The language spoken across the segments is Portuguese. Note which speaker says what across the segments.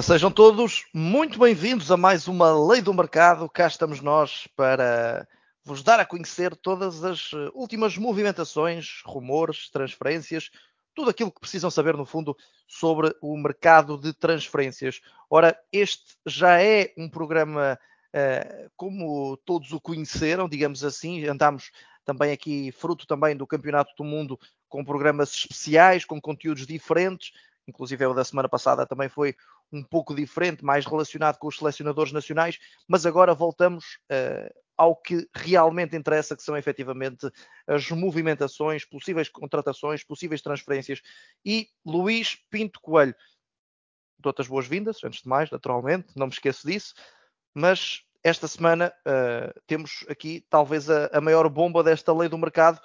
Speaker 1: Ora, sejam todos muito bem-vindos a mais uma Lei do Mercado. Cá estamos nós para vos dar a conhecer todas as eh, últimas movimentações, rumores, transferências, tudo aquilo que precisam saber, no fundo, sobre o mercado de transferências. Ora, este já é um programa uh, como todos o conheceram, digamos assim, andámos também aqui, fruto também do Campeonato do Mundo, com programas especiais, com conteúdos diferentes, inclusive o da semana passada também foi um pouco diferente, mais relacionado com os selecionadores nacionais, mas agora voltamos uh, ao que realmente interessa, que são efetivamente as movimentações, possíveis contratações, possíveis transferências. E Luís Pinto Coelho, dou-te as boas-vindas, antes de mais, naturalmente, não me esqueço disso, mas esta semana uh, temos aqui talvez a, a, maior bomba desta lei do mercado.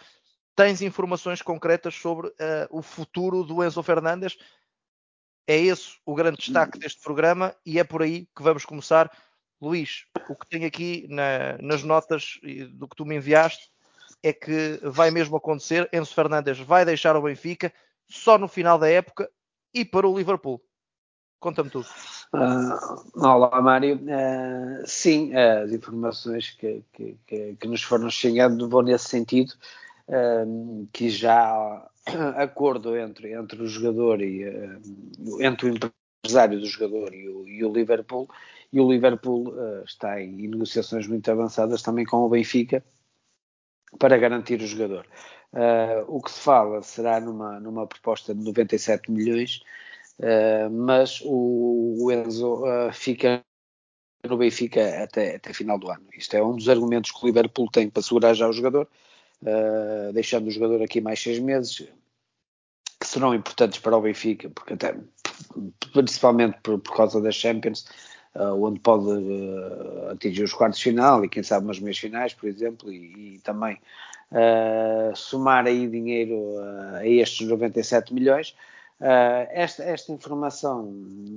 Speaker 1: Tens informações concretas sobre uh, o futuro do Enzo Fernandes? É esse o grande destaque deste programa e é por aí que vamos começar. Luís, o que tenho aqui na, nas notas do que tu me enviaste é que vai mesmo acontecer. Enzo Fernandes vai deixar o Benfica só no final da época e para o Liverpool. Conta-me tudo.
Speaker 2: Uh, olá, Mário. Uh, sim, as informações que, que, que, que, nos foram chegando vão nesse sentido, que já acordo entre, entre o jogador e entre o empresário do jogador e o, e o Liverpool, e o Liverpool uh, está em, negociações muito avançadas também com o Benfica para garantir o jogador. Uh, o que se fala será numa, numa proposta de 97 milhões, mas o, o Enzo fica no Benfica até, até final do ano. Isto é um dos argumentos que o Liverpool tem para segurar já o jogador uh, deixando o jogador aqui mais seis meses, que serão importantes para o Benfica, porque até principalmente por, por causa das Champions, uh, onde pode uh, atingir os quartos de final e quem sabe umas meias finais, por exemplo, e, e também somar aí dinheiro a estes 97 milhões. Uh, esta, esta, informação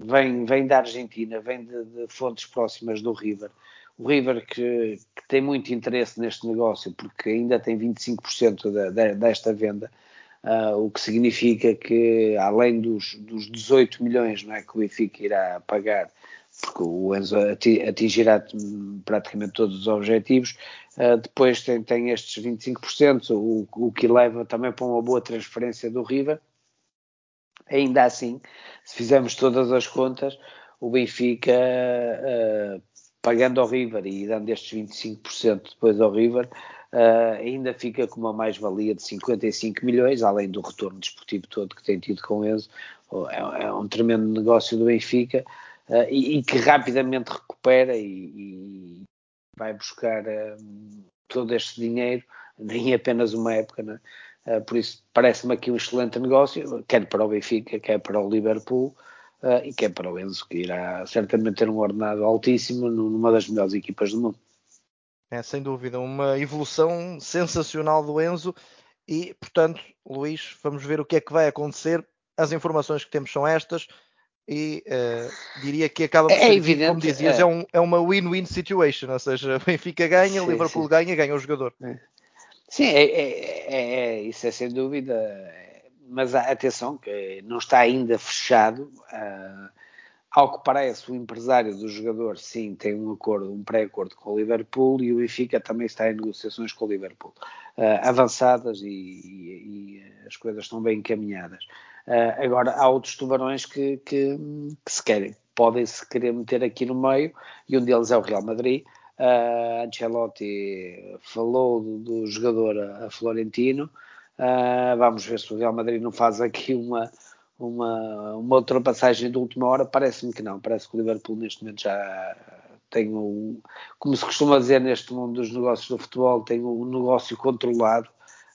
Speaker 2: vem, vem da Argentina, vem de, de, fontes próximas do River. O River que, que, tem muito interesse neste negócio porque ainda tem 25% da, desta venda, uh, o que significa que além dos, dos 18 milhões não é, que o Benfica irá pagar, porque o Enzo atingirá praticamente todos os objetivos, uh, depois tem, tem estes 25%, o, o que leva também para uma boa transferência do River. Ainda assim, se fizermos todas as contas, o Benfica uh, pagando ao River e dando estes 25% depois ao River, uh, ainda fica com uma mais-valia de 55 milhões, além do retorno desportivo todo que tem tido com Enzo. É, é um tremendo negócio do Benfica uh, e, e, que rapidamente recupera e, e vai buscar uh, todo este dinheiro, nem apenas uma época, né? por isso parece-me aqui um excelente negócio, quer para o Benfica, quer para o Liverpool uh, e que é para o Enzo, que irá certamente ter um ordenado altíssimo numa das melhores equipas do mundo.
Speaker 1: É, sem dúvida, uma evolução sensacional do Enzo e, portanto, Luís, vamos ver o que é que vai acontecer. As informações que temos são estas e uh, diria que acaba por é ser, evidente, como dizias, é, é, um, é uma win-win situation, ou seja, Benfica ganha, Liverpool sim. ganha, ganha o jogador.
Speaker 2: É. Sim, é, é, é, isso é sem dúvida mas atenção, que não está ainda fechado. Uh, ao que parece, o empresário do jogador, sim, tem um acordo, um pré-acordo com o Liverpool e o Benfica também está em negociações com o Liverpool, uh, avançadas e, e, e, as coisas estão bem encaminhadas. Uh, agora, há outros tubarões que, que, que se querem, podem se querer meter aqui no meio e um deles é o Real Madrid. Uh, Ancelotti falou do, do jogador a Florentino, Uh, vamos ver se o Real Madrid não faz aqui uma, uma, uma ultrapassagem de última hora. Parece-me que não. Parece que o Liverpool neste momento já tem um, como se costuma dizer neste mundo dos negócios do futebol, tem um negócio controlado.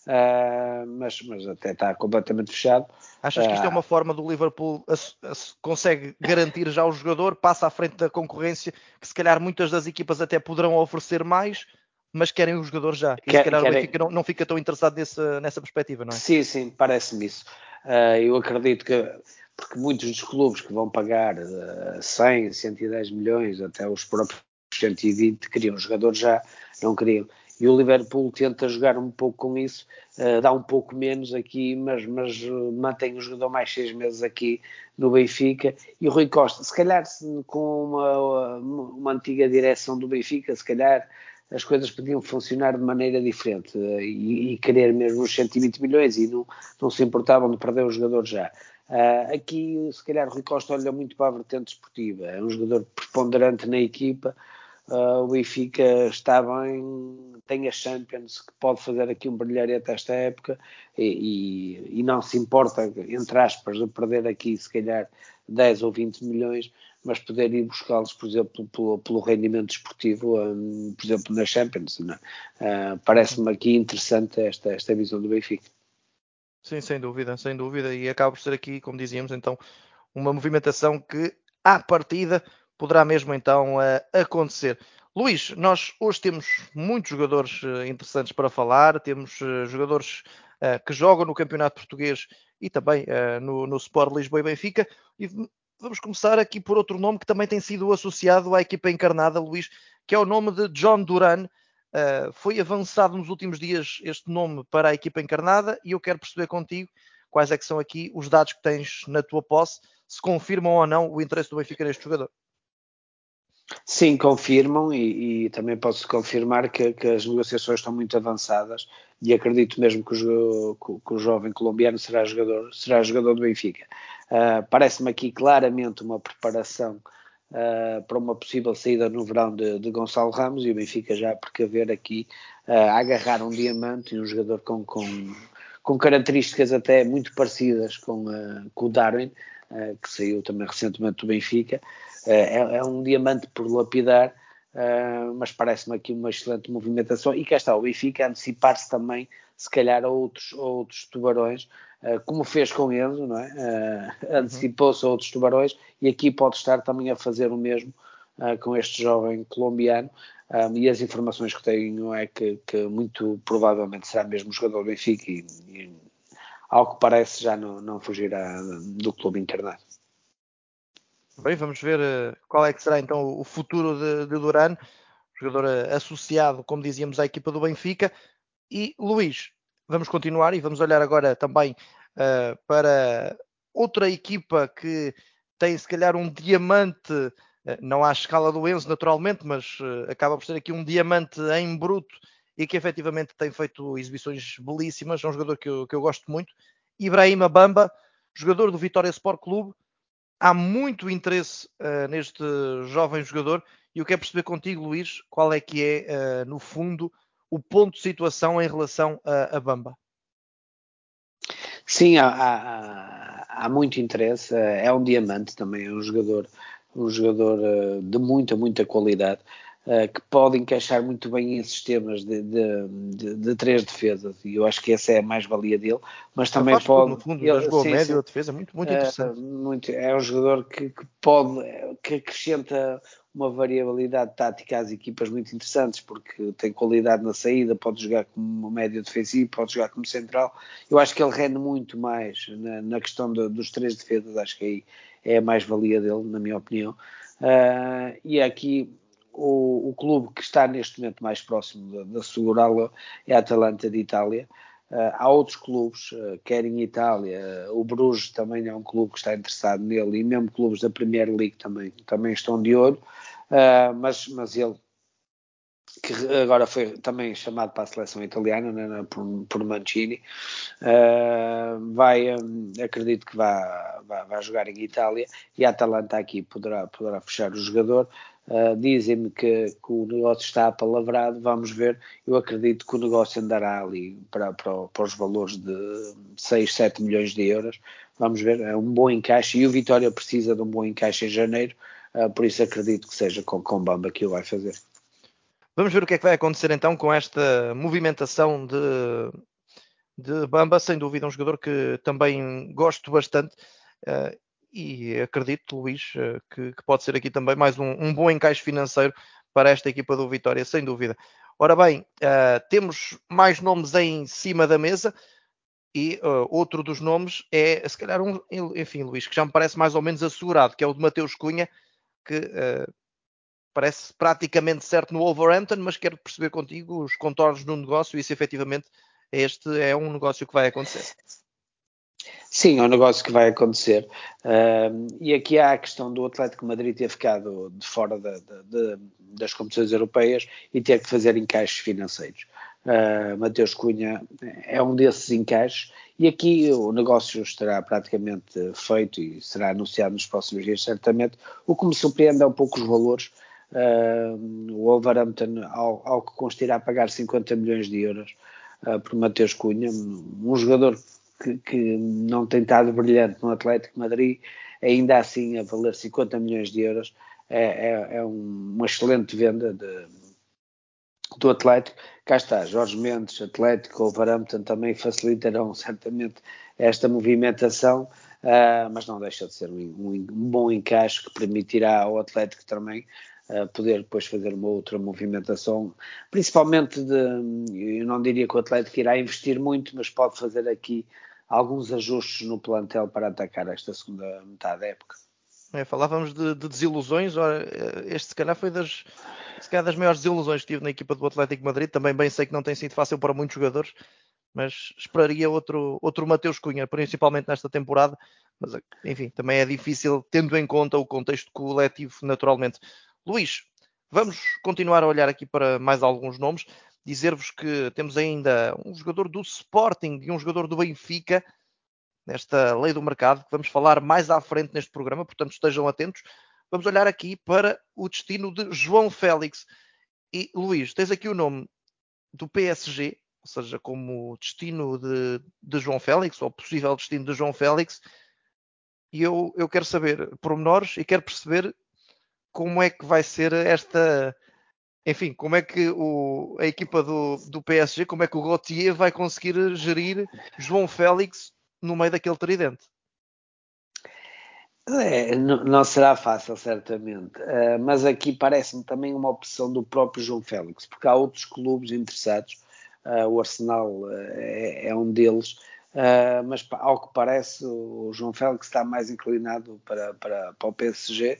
Speaker 2: Uh, mas, mas até está completamente fechado.
Speaker 1: Achas que isto é uma forma do Liverpool a, a, consegue garantir já o jogador, passa à frente da concorrência, que se calhar muitas das equipas até poderão oferecer mais, mas querem o jogador já. E Quer, se calhar o Benfica não, não, fica tão interessado nesse, nessa perspectiva, não é?
Speaker 2: Sim, sim, parece-me isso. Uh, eu acredito que, porque muitos dos clubes que vão pagar uh, 100, 110 milhões, até os próprios 120, queriam o jogador já, não queriam. e o Liverpool tenta jogar um pouco com isso, uh, dá um pouco menos aqui, mas, mas mantém o jogador mais seis meses aqui no Benfica. E o Rui Costa, se calhar com uma, uma antiga direção do Benfica, se calhar as coisas podiam funcionar de maneira diferente e, e querer mesmo os 120 milhões e não, não se importavam de perder o jogador já. Uh, aqui, se calhar, o Rui Costa olha muito para a vertente esportiva, é um jogador preponderante na equipa. Uh, o Benfica está bem, tem a Champions que pode fazer aqui um brilharete esta época e, e, e, não se importa, entre aspas, de perder aqui se calhar 10 ou 20 milhões, mas poder ir buscá-los, por exemplo, pelo, pelo rendimento esportivo, um, por exemplo, na Champions. Uh, Parece-me aqui interessante esta, esta visão do Benfica.
Speaker 1: Sim, sem dúvida, sem dúvida. E acaba por ser aqui, como dizíamos, então, uma movimentação que, à partida, poderá mesmo então acontecer. Luís, nós hoje temos muitos jogadores uh, interessantes para falar, temos uh, jogadores que jogam no Campeonato Português e também no, no Sport Lisboa e Benfica. E vamos começar aqui por outro nome que também tem sido associado à equipa encarnada, Luís, que é o nome de John Duran. Uh, foi avançado nos últimos dias este nome para a equipa encarnada e eu quero perceber contigo quais é que são aqui os dados que tens na tua posse, se confirmam ou não o interesse do Benfica neste jogador.
Speaker 2: Sim, confirmam e, e também posso confirmar que, que, as negociações estão muito avançadas e acredito mesmo que o, que o jovem colombiano será jogador, será jogador do Benfica. Uh, Parece-me aqui claramente uma preparação uh, para uma possível saída no verão de, de, Gonçalo Ramos e o Benfica já a precaver aqui uh, a agarrar um diamante e um jogador com, com, com características até muito parecidas com, uh, com o Darwin, que saiu também recentemente do Benfica. É, é, um diamante por lapidar, mas parece-me aqui uma excelente movimentação e cá está o Benfica a antecipar-se também se calhar a outros, a outros tubarões eh, como fez com Enzo, não é? Uh, antecipou-se a outros tubarões e aqui pode estar também a fazer o mesmo uh, com este jovem colombiano. Um, e as informações que tenho é que, que, muito provavelmente será mesmo jogador do Benfica e, e ao que parece já não, não fugirá do clube internado.
Speaker 1: Bem, vamos ver qual é que será então o futuro de, de Duran, jogador associado, como dizíamos, à equipa do Benfica. E Luís, vamos continuar e vamos olhar agora também uh, para outra equipa que tem se calhar um diamante, uh, não à escala do Enzo naturalmente, mas uh, acaba por ser aqui um diamante em bruto e que efetivamente tem feito exibições belíssimas. É um jogador que eu, que eu gosto muito. Ibrahima Bamba, jogador do Vitória Sport Clube. Há muito interesse neste jovem jogador e eu quero perceber contigo, Luís, qual é que é, no fundo, o ponto de situação em relação a, a Bamba?
Speaker 2: Sim, há, há, há, muito interesse. É um diamante também, é um jogador, um jogador eh, de muita, muita qualidade. Uh, que pode encaixar muito bem em sistemas de, de, de, de, três defesas e eu acho que essa é a mais-valia dele, mas também pode...
Speaker 1: no fundo, ele, jogou sim, médio, sim. a defesa, muito, muito uh, interessante.
Speaker 2: Muito, é um jogador que, que, pode, que acrescenta uma variabilidade tática às equipas muito interessantes, porque tem qualidade na saída, pode jogar como médio defensivo, pode jogar como central. Eu acho que ele rende muito mais na, na questão dos três defesas, acho que aí é a mais-valia dele, na minha opinião. Uh, e aqui o, o, clube que está neste momento mais próximo de, de assegurá-lo é a Atalanta de Itália. Uh, há outros clubes, uh, quer em Itália, uh, o Bruges também é um clube que está interessado nele, e mesmo clubes da Premier League também, também estão de olho, mas, mas ele, que agora foi também chamado para a seleção italiana né, por, por Mancini, vai, um, acredito que vai, vai, vai, jogar em Itália, e a Atalanta aqui poderá, poderá fechar o jogador, Uh, Dizem-me que, que, o negócio está apalavrado, vamos ver. Eu acredito que o negócio andará ali para, para, para, os valores de 6, 7 milhões de euros. Vamos ver, é um bom encaixe e o Vitória precisa de um bom encaixe em janeiro, uh, por isso acredito que seja com, com Bamba que o vai fazer.
Speaker 1: Vamos ver o que é que vai acontecer então com esta movimentação de, de Bamba, sem dúvida, um jogador que também gosto bastante. Uh, e acredito, Luís, eh, que, que, pode ser aqui também mais um, um, bom encaixe financeiro para esta equipa do Vitória, sem dúvida. Ora bem, uh, temos mais nomes em cima da mesa e uh, outro dos nomes é, se calhar, um, enfim, Luís, que já me parece mais ou menos assegurado, que é o de Mateus Cunha, que uh, parece praticamente certo no Wolverhampton, mas quero perceber contigo os contornos do negócio e se efetivamente este é um negócio que vai acontecer.
Speaker 2: Sim, é um negócio que vai acontecer. Uh, e aqui há a questão do Atlético Madrid ter ficado de fora das competições europeias e ter que fazer encaixes financeiros. Uh, Mateus Cunha é um desses encaixes e aqui o negócio estará praticamente feito e será anunciado nos próximos dias, certamente. O que me surpreende é um pouco os valores. Uh, o Wolverhampton, ao, ao que consta, irá pagar 50 milhões de euros uh, por Mateus Cunha, um jogador que, que não tem estado brilhante no Atlético Madrid, ainda assim a valer 50 milhões de euros, é, é, é um, uma excelente venda de, do Atlético. Cá está, Jorge Mendes, Atlético, Wolverhampton também facilitarão certamente esta movimentação, uh, mas não deixa de ser um, um, um, bom encaixe que permitirá ao Atlético também uh, poder depois fazer uma outra movimentação, principalmente de, eu não diria que o Atlético irá investir muito, mas pode fazer aqui alguns ajustes no plantel para atacar esta segunda metade da época.
Speaker 1: É, falávamos de, de, desilusões, ora, este se calhar foi das, se calhar das maiores desilusões que tive na equipa do Atlético Madrid, também bem sei que não tem sido fácil para muitos jogadores, mas esperaria outro, outro Mateus Cunha, principalmente nesta temporada, mas enfim, também é difícil tendo em conta o contexto coletivo naturalmente. Luís, vamos continuar a olhar aqui para mais alguns nomes, dizer-vos que temos ainda um jogador do Sporting e um jogador do Benfica, nesta lei do mercado, que vamos falar mais à frente neste programa, portanto estejam atentos. Vamos olhar aqui para o destino de João Félix. E Luís, tens aqui o nome do PSG, ou seja, como destino de, de João Félix, ou possível destino de João Félix, e eu, eu quero saber pormenores e quero perceber como é que vai ser esta. Enfim, como é que o, a equipa do, do PSG, como é que o Gautier vai conseguir gerir João Félix no meio daquele tridente.
Speaker 2: É, não, será fácil, certamente, uh, mas aqui parece-me também uma opção do próprio João Félix, porque há outros clubes interessados, uh, o Arsenal uh, é, é, um deles, mas ao que parece o João Félix está mais inclinado para, para, para o PSG.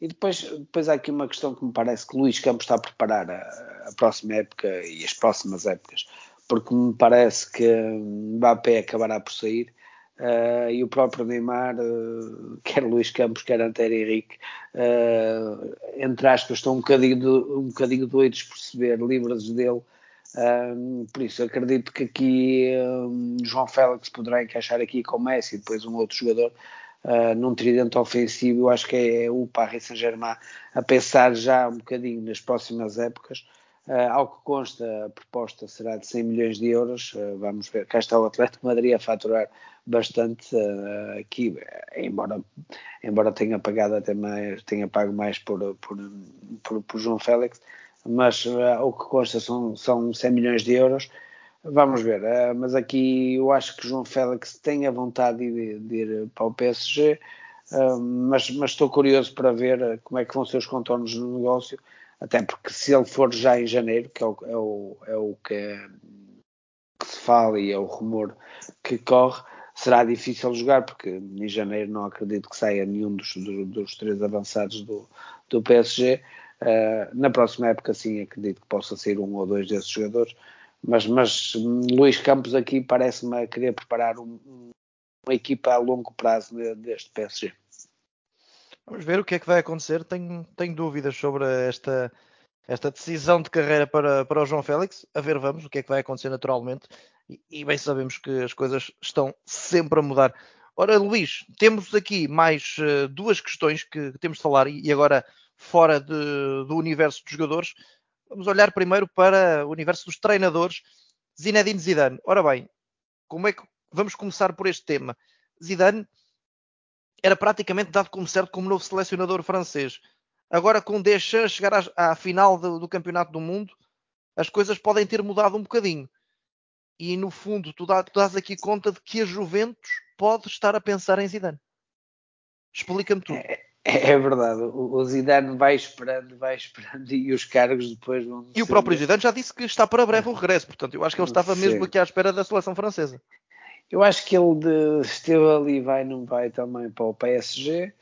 Speaker 2: E depois, depois há aqui uma questão que me parece que Luís Campos está a preparar a, a próxima época e as próximas épocas porque me parece que Mbappé acabará por sair. Uh, e o próprio Neymar, uh, quer Luís Campos, quer Antero Henrique, uh, entre aspas, estão um bocadinho, um bocadinho doidos por se ver livres dele. por isso, acredito que aqui João Félix poderá encaixar aqui com Messi, depois um outro jogador num tridente ofensivo. Eu acho que é o Paris Saint-Germain a pensar já um bocadinho nas próximas épocas. Uh, ao que consta, a proposta será de 100 milhões de euros. Uh, vamos ver. Cá está o Atlético Madrid a faturar bastante uh, aqui, embora, embora tenha pagado até mais, tenha pago mais por, por, por, por João Félix, mas o que consta são, são 100 milhões de euros. Vamos ver, mas aqui eu acho que João Félix tem a vontade de, de ir para o PSG, mas, mas estou curioso para ver como é que vão ser os contornos do negócio até porque se ele for já em janeiro, que é o, é o, é o que, que, se fala e é o rumor que corre, será difícil jogar, porque em janeiro não acredito que saia nenhum dos, dos, dos três avançados do, do PSG. Uh, eh, na próxima época, sim, acredito que possa sair um ou dois desses jogadores. Mas, mas Luís Campos aqui parece-me querer preparar um, uma equipa a longo prazo deste PSG.
Speaker 1: Vamos ver o que é que vai acontecer. Tenho, tenho dúvidas sobre esta, esta decisão de carreira para, para o João Félix. A ver, vamos, o que é que vai acontecer naturalmente. E, e bem sabemos que as coisas estão sempre a mudar. Ora, Luís, temos aqui mais uh, duas questões que, temos de falar e agora fora de, do universo dos jogadores. Vamos olhar primeiro para o universo dos treinadores. Zinedine Zidane. Ora bem, como é que vamos começar por este tema? Zidane era praticamente dado como certo como novo selecionador francês. Agora, com Deschamps chegar à, à final do, do, Campeonato do Mundo, as coisas podem ter mudado um bocadinho. E, no fundo, tu, dá, tu dás aqui conta de que a Juventus pode estar a pensar em Zidane. Explica-me tudo.
Speaker 2: É, é, é, verdade. O, Zidane vai esperando, vai esperando e os cargos depois vão...
Speaker 1: E o próprio Zidane já disse que está para breve o regresso. Portanto, eu acho que ele estava Sim. mesmo aqui à espera da seleção francesa.
Speaker 2: Eu acho que ele de, esteve ali, vai, não vai também para o PSG.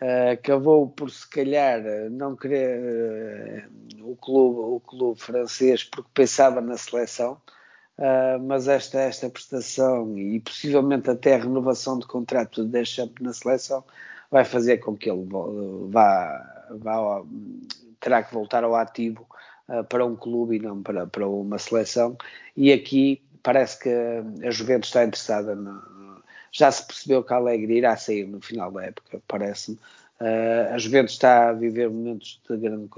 Speaker 2: Uh, acabou por se calhar não querer uh, o, clube, o clube francês porque pensava na seleção, uh, mas esta, esta prestação e possivelmente até a renovação de contrato de Deschamps na seleção vai fazer com que ele vá, vá terá que voltar ao ativo para um clube e não para, para uma seleção e aqui parece que a Juventus está interessada no, já se percebeu que a Alegre irá sair no final da época, parece-me. Uh, a Juventus está a viver momentos de grande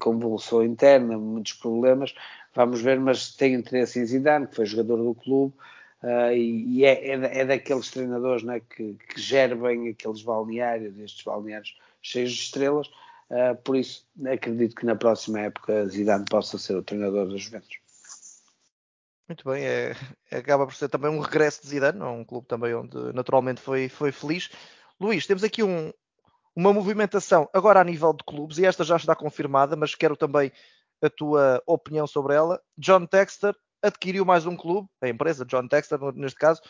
Speaker 2: convulsão interna, muitos problemas. Vamos ver, mas tem interesse em Zidane, que foi jogador do clube, uh, e, é, é, é, daqueles treinadores né, que, que gerem aqueles balneários, estes balneários cheios de estrelas. Uh, por isso, acredito que na próxima época Zidane possa ser o treinador da Juventus.
Speaker 1: Muito bem, é, acaba por ser também um regresso de Zidane, um clube também onde naturalmente foi, foi feliz. Luís, temos aqui um, uma movimentação agora a nível de clubes, e esta já está confirmada, mas quero também a tua opinião sobre ela. John Texter adquiriu mais um clube, a empresa John Texter, neste caso,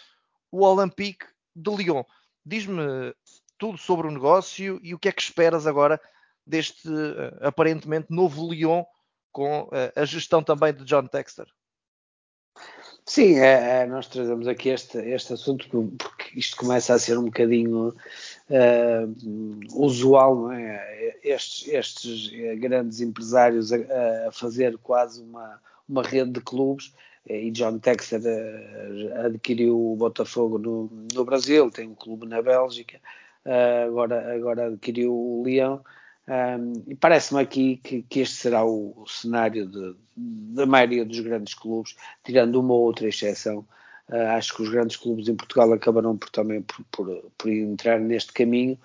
Speaker 1: o Olympique de Lyon. Diz-me tudo sobre o negócio e o que é que esperas agora deste eh, aparentemente novo Lyon com eh, a gestão também de John Texter.
Speaker 2: Sim, é, é, nós trazemos aqui este, este assunto porque isto começa a ser um bocadinho uh, usual, não é? Estes, estes grandes empresários a, a, fazer quase uma, uma rede de clubes e John Texer uh, adquiriu o Botafogo no, no Brasil, tem um clube na Bélgica, uh, agora, agora adquiriu o Leão um, e parece-me aqui que, que, este será o, cenário de, da maioria dos grandes clubes, tirando uma ou outra exceção. Acho que os grandes clubes em Portugal acabarão por, também por, por, por entrar neste caminho.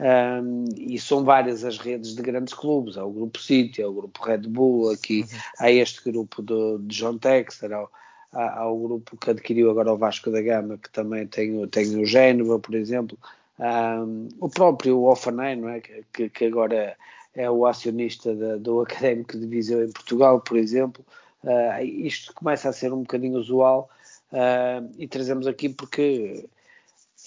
Speaker 2: Um, e são várias as redes de grandes clubes. Há o Grupo City, há o Grupo Red Bull, aqui há este grupo de, de John Texter, há, há, há, o grupo que adquiriu agora o Vasco da Gama, que também tem, tem o Génova, por exemplo. Um, o próprio Offenheim, não é? que, que agora é o acionista da, do Académico de Viseu em Portugal, por exemplo. Uh, isto começa a ser um bocadinho usual uh, e trazemos aqui porque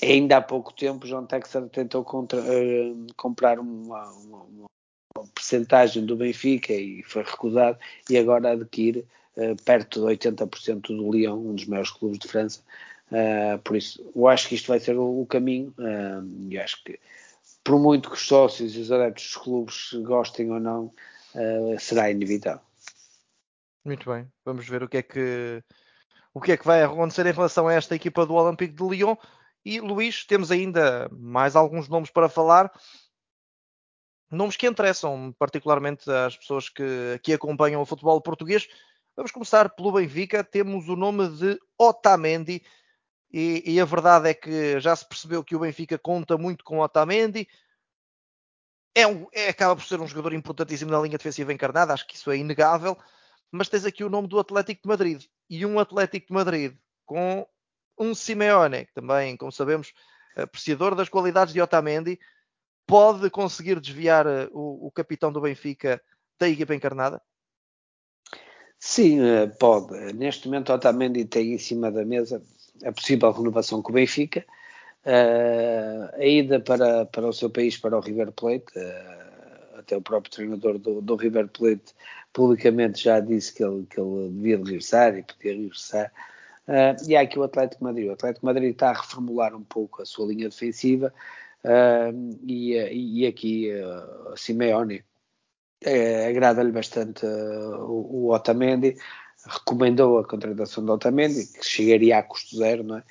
Speaker 2: ainda há pouco tempo João Texas tentou contra, uh, comprar uma, uma, uma percentagem do Benfica e foi recusado e agora adquire perto de 80% do Lyon, um dos maiores clubes de França, Uh, por isso, eu acho que isto vai ser o, o caminho uh, e acho que, por muito que os sócios e os adeptos dos clubes gostem ou não, uh, será inevitável.
Speaker 1: Muito bem, vamos ver o que é que o que é que vai acontecer em relação a esta equipa do Olympique de Lyon. E Luís, temos ainda mais alguns nomes para falar. Nomes que interessam particularmente às pessoas que, que acompanham o futebol português. Vamos começar pelo Benfica. Temos o nome de Otamendi, e, e, a verdade é que já se percebeu que o Benfica conta muito com Otamendi. É, um, é acaba por ser um jogador importantíssimo na linha defensiva encarnada, acho que isso é inegável. Mas tens aqui o nome do Atlético de Madrid e um Atlético de Madrid com um Simeone, que também, como sabemos, apreciador das qualidades de Otamendi, pode conseguir desviar eh, o, o capitão do Benfica da equipa encarnada?
Speaker 2: Sim, eh, pode. Neste momento, Otamendi tem em cima da mesa a possível renovação com o Benfica, uh, a ida para, para o seu país, para o River Plate, até o próprio treinador do, do, River Plate publicamente já disse que ele, que ele devia regressar e podia regressar. Uh, e há aqui o Atlético Madrid. O Atlético Madrid está a reformular um pouco a sua linha defensiva e, e aqui uh, Simeone agrada-lhe bastante o, o Otamendi recomendou a contratação de Otamendi, que chegaria a custo zero, não é?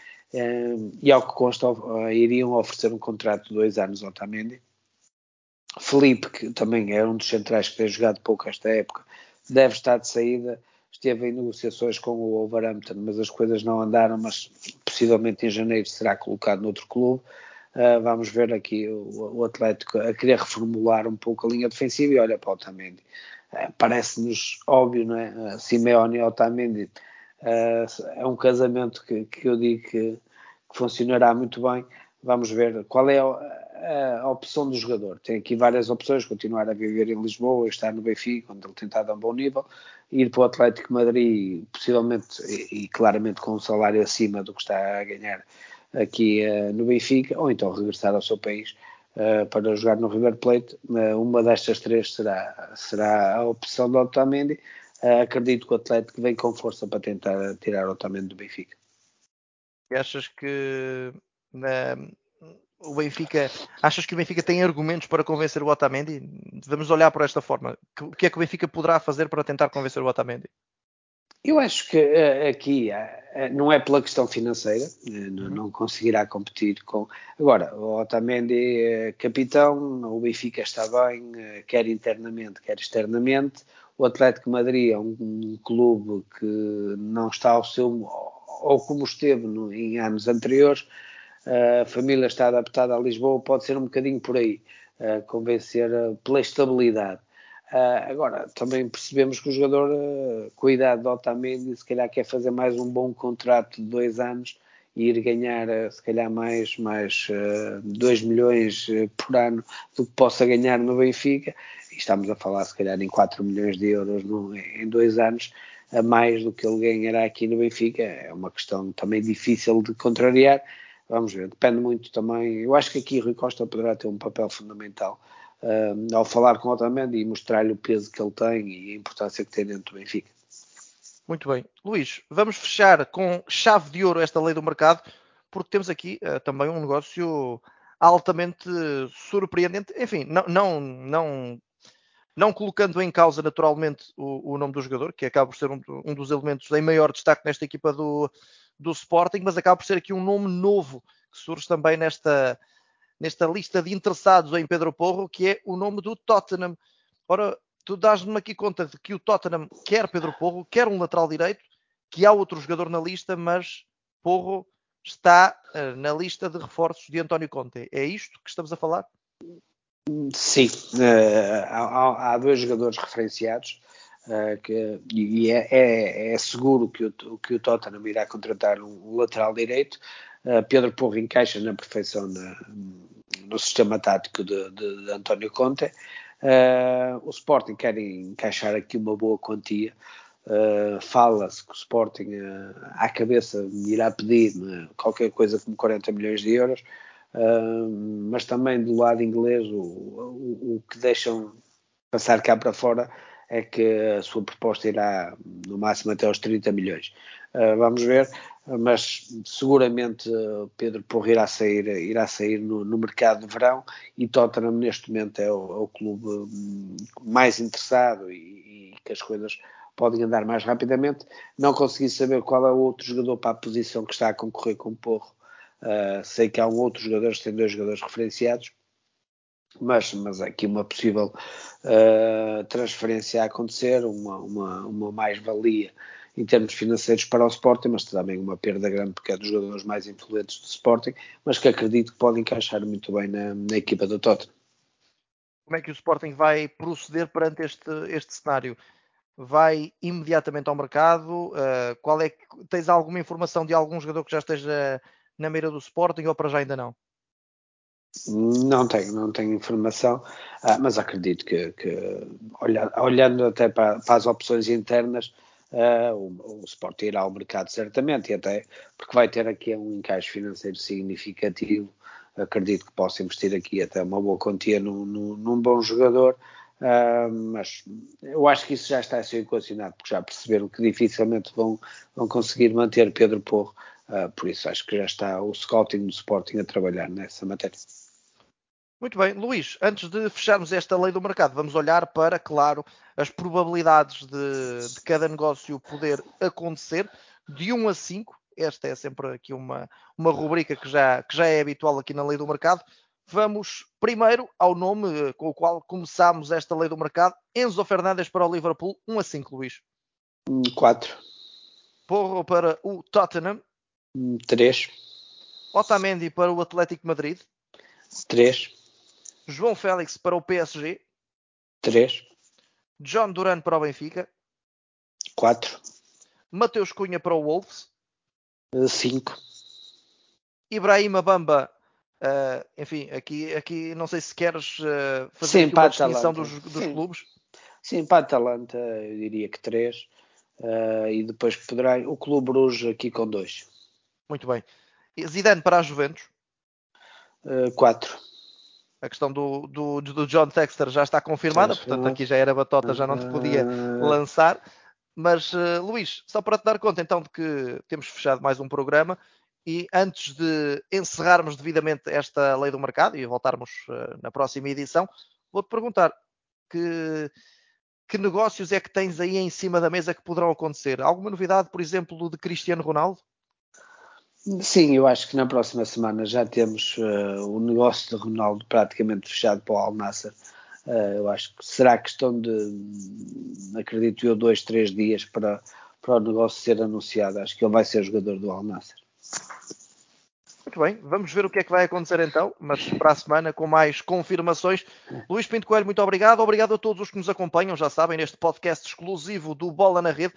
Speaker 2: E ao que consta, iriam oferecer um contrato de dois anos ao Otamendi. Felipe, que também é um dos centrais que tem jogado pouco esta época, deve estar de saída. Esteve em negociações com o Wolverhampton, mas as coisas não andaram, mas possivelmente em janeiro será colocado noutro clube. Uh, vamos ver aqui o, o, Atlético a querer reformular um pouco a linha defensiva e olha para o Otamendi. Eh, parece-nos óbvio, não é? Simeone e Otamendi uh, é um casamento que, que eu digo que, que, funcionará muito bem. Vamos ver qual é a, opção do jogador. Tem aqui várias opções: continuar a viver em Lisboa, estar no Benfica, onde ele tem estado a um bom nível, ir para o Atlético Madrid, possivelmente e, e, claramente com um salário acima do que está a ganhar aqui uh, no Benfica, ou então regressar ao seu país uh, para jogar no River Plate. Uh, uma destas três será, será a opção do Otamendi. Acredito que o Atlético vem com força para tentar tirar o Otamendi do Benfica.
Speaker 1: E achas que o Benfica, achas que o Benfica tem argumentos para convencer o Otamendi? Vamos olhar por esta forma. O que é que o Benfica poderá fazer para tentar convencer o Otamendi?
Speaker 2: Eu acho que uh, aqui uh, não é pela questão financeira, uh, não conseguirá competir com. Agora, o Otamendi é capitão, o Benfica está bem, quer internamente, quer externamente. O Atlético Madrid é um, um clube que não está ao seu. ou como esteve no, em anos anteriores, a família está adaptada a Lisboa, pode ser um bocadinho por aí, convencer pela estabilidade. Agora, também percebemos que o jogador, uh, com a idade de Otamendi, se calhar quer fazer mais um bom contrato de dois anos e ir ganhar, se calhar, mais, mais uh, 2 milhões por ano do que possa ganhar no Benfica. E estamos a falar, se calhar, em 4 milhões de euros no, em dois anos, a mais do que ele ganhará aqui no Benfica. É uma questão também difícil de contrariar. Vamos ver, depende muito também. Eu acho que aqui Rui Costa poderá ter um papel fundamental uh, ao falar com Otamendi e mostrar-lhe o peso que ele tem e a importância que tem dentro do Benfica.
Speaker 1: Muito bem. Luís, vamos fechar com chave de ouro esta lei do mercado, porque temos aqui uh, também um negócio altamente surpreendente. Enfim, não, não, não, não colocando em causa naturalmente o, o nome do jogador, que acaba por ser um, um, dos elementos em maior destaque nesta equipa do, do Sporting, mas acaba por ser aqui um nome novo que surge também nesta, nesta lista de interessados em Pedro Porro, que é o nome do Tottenham. Ora, tu dás-me aqui conta de que o Tottenham quer Pedro Porro, quer um lateral direito, que há outro jogador na lista, mas Porro está uh, na lista de reforços de António Conte. É isto que estamos a falar?
Speaker 2: Sim, uh, há, há, dois jogadores referenciados uh, que, e é, é, é, seguro que o, que o Tottenham irá contratar um, lateral direito. Uh, Pedro Porro encaixa na perfeição na, no sistema tático de, de, de António Conte. Uh, o Sporting quer encaixar aqui uma boa quantia. Fala-se que o Sporting à cabeça irá pedir né, qualquer coisa como 40 milhões de euros. mas também do lado inglês, o, o, o que deixam passar cá para fora é que a sua proposta irá no máximo até aos 30 milhões. Uh, vamos ver, mas seguramente Pedro Porro irá sair, irá sair no, no, mercado de verão e Tottenham neste momento é o, é o clube hum, mais interessado e, e, que as coisas podem andar mais rapidamente. Não consegui saber qual é o outro jogador para a posição que está a concorrer com o Porro. Uh, sei que há um outro jogador, tem dois jogadores referenciados, mas, mas aqui uma possível uh, transferência a acontecer, uma, uma, uma mais-valia em termos financeiros para o Sporting, mas também uma perda grande porque é dos jogadores mais influentes do Sporting, mas que acredito que pode encaixar muito bem na, na equipa do Tottenham.
Speaker 1: Como é que o Sporting vai proceder perante este, este cenário? Vai imediatamente ao mercado? Uh, qual é que, tens alguma informação de algum jogador que já esteja na mira do Sporting ou para já ainda não?
Speaker 2: Não tenho, não tenho informação, ah, mas acredito que, que olhando, olhando até para, para, as opções internas, ah, o, o Sport irá ao mercado certamente, e até porque vai ter aqui um encaixe financeiro significativo. Acredito que possa investir aqui até uma boa quantia num, bom jogador, ah, mas eu acho que isso já está a ser equacionado, porque já perceberam que dificilmente vão, vão conseguir manter Pedro Porro. Uh, por isso acho que já está o scouting do Sporting a trabalhar nessa matéria.
Speaker 1: Muito bem, Luís, antes de fecharmos esta lei do mercado, vamos olhar para, claro, as probabilidades de, de cada negócio poder acontecer de 1 a 5. Esta é sempre aqui uma, uma rubrica que já, que já é habitual aqui na lei do mercado. Vamos primeiro ao nome com o qual começámos esta lei do mercado. Enzo Fernandes para o Liverpool, 1 a 5, Luís.
Speaker 2: 4.
Speaker 1: Porro para o Tottenham.
Speaker 2: 3.
Speaker 1: Otamendi para o Atlético Madrid.
Speaker 2: 3.
Speaker 1: João Félix para o PSG.
Speaker 2: 3.
Speaker 1: John Duran para o Benfica.
Speaker 2: 4.
Speaker 1: Mateus Cunha para o Wolves.
Speaker 2: 5.
Speaker 1: Ibrahima Bamba, uh, enfim, aqui, aqui não sei se queres uh, fazer Sim, uma distinção dos, dos Sim. clubes.
Speaker 2: Sim, para a Atalanta eu diria que 3. Uh, eh, e depois poderá o Clube Bruges aqui com 2.
Speaker 1: Muito bem. Zidane para a Juventus.
Speaker 2: 4.
Speaker 1: A questão do, do, do John Texter já está confirmada, portanto aqui já era batota, já não te podia lançar. Mas, uh, Luís, só para te dar conta então de que temos fechado mais um programa e antes de encerrarmos devidamente esta lei do mercado e voltarmos uh, na próxima edição, vou-te perguntar que, que negócios é que tens aí em cima da mesa que poderão acontecer? Alguma novidade, por exemplo, de Cristiano Ronaldo?
Speaker 2: Sim, eu acho que na próxima semana já temos uh, o negócio de Ronaldo praticamente fechado para o Al Nasser. Uh, eu acho que será questão de, acredito eu, dois, três dias para, para o negócio ser anunciado. Acho que ele vai ser jogador do Al Nasser.
Speaker 1: Muito bem, vamos ver o que é que vai acontecer então, mas para a semana com mais confirmações. Luís Pinto Coelho, muito obrigado. Obrigado a todos os que nos acompanham, já sabem, neste podcast exclusivo do Bola na Rede.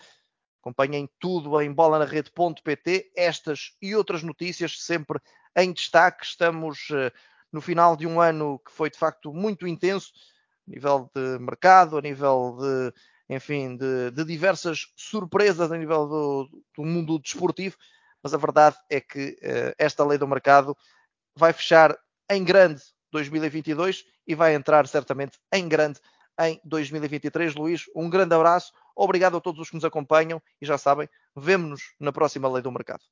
Speaker 1: Acompanhem tudo em bolanarrede.pt, estas e outras notícias sempre em destaque. Estamos uh, no final de um ano que foi de facto muito intenso, a nível de mercado, a nível de, enfim, de, de diversas surpresas a nível do, do, mundo desportivo, mas a verdade é que uh, esta lei do mercado vai fechar em grande 2022 e vai entrar certamente em grande em 2023. Luís, um grande abraço, obrigado a todos os que nos acompanham e já sabem, vemo-nos na próxima Lei do Mercado.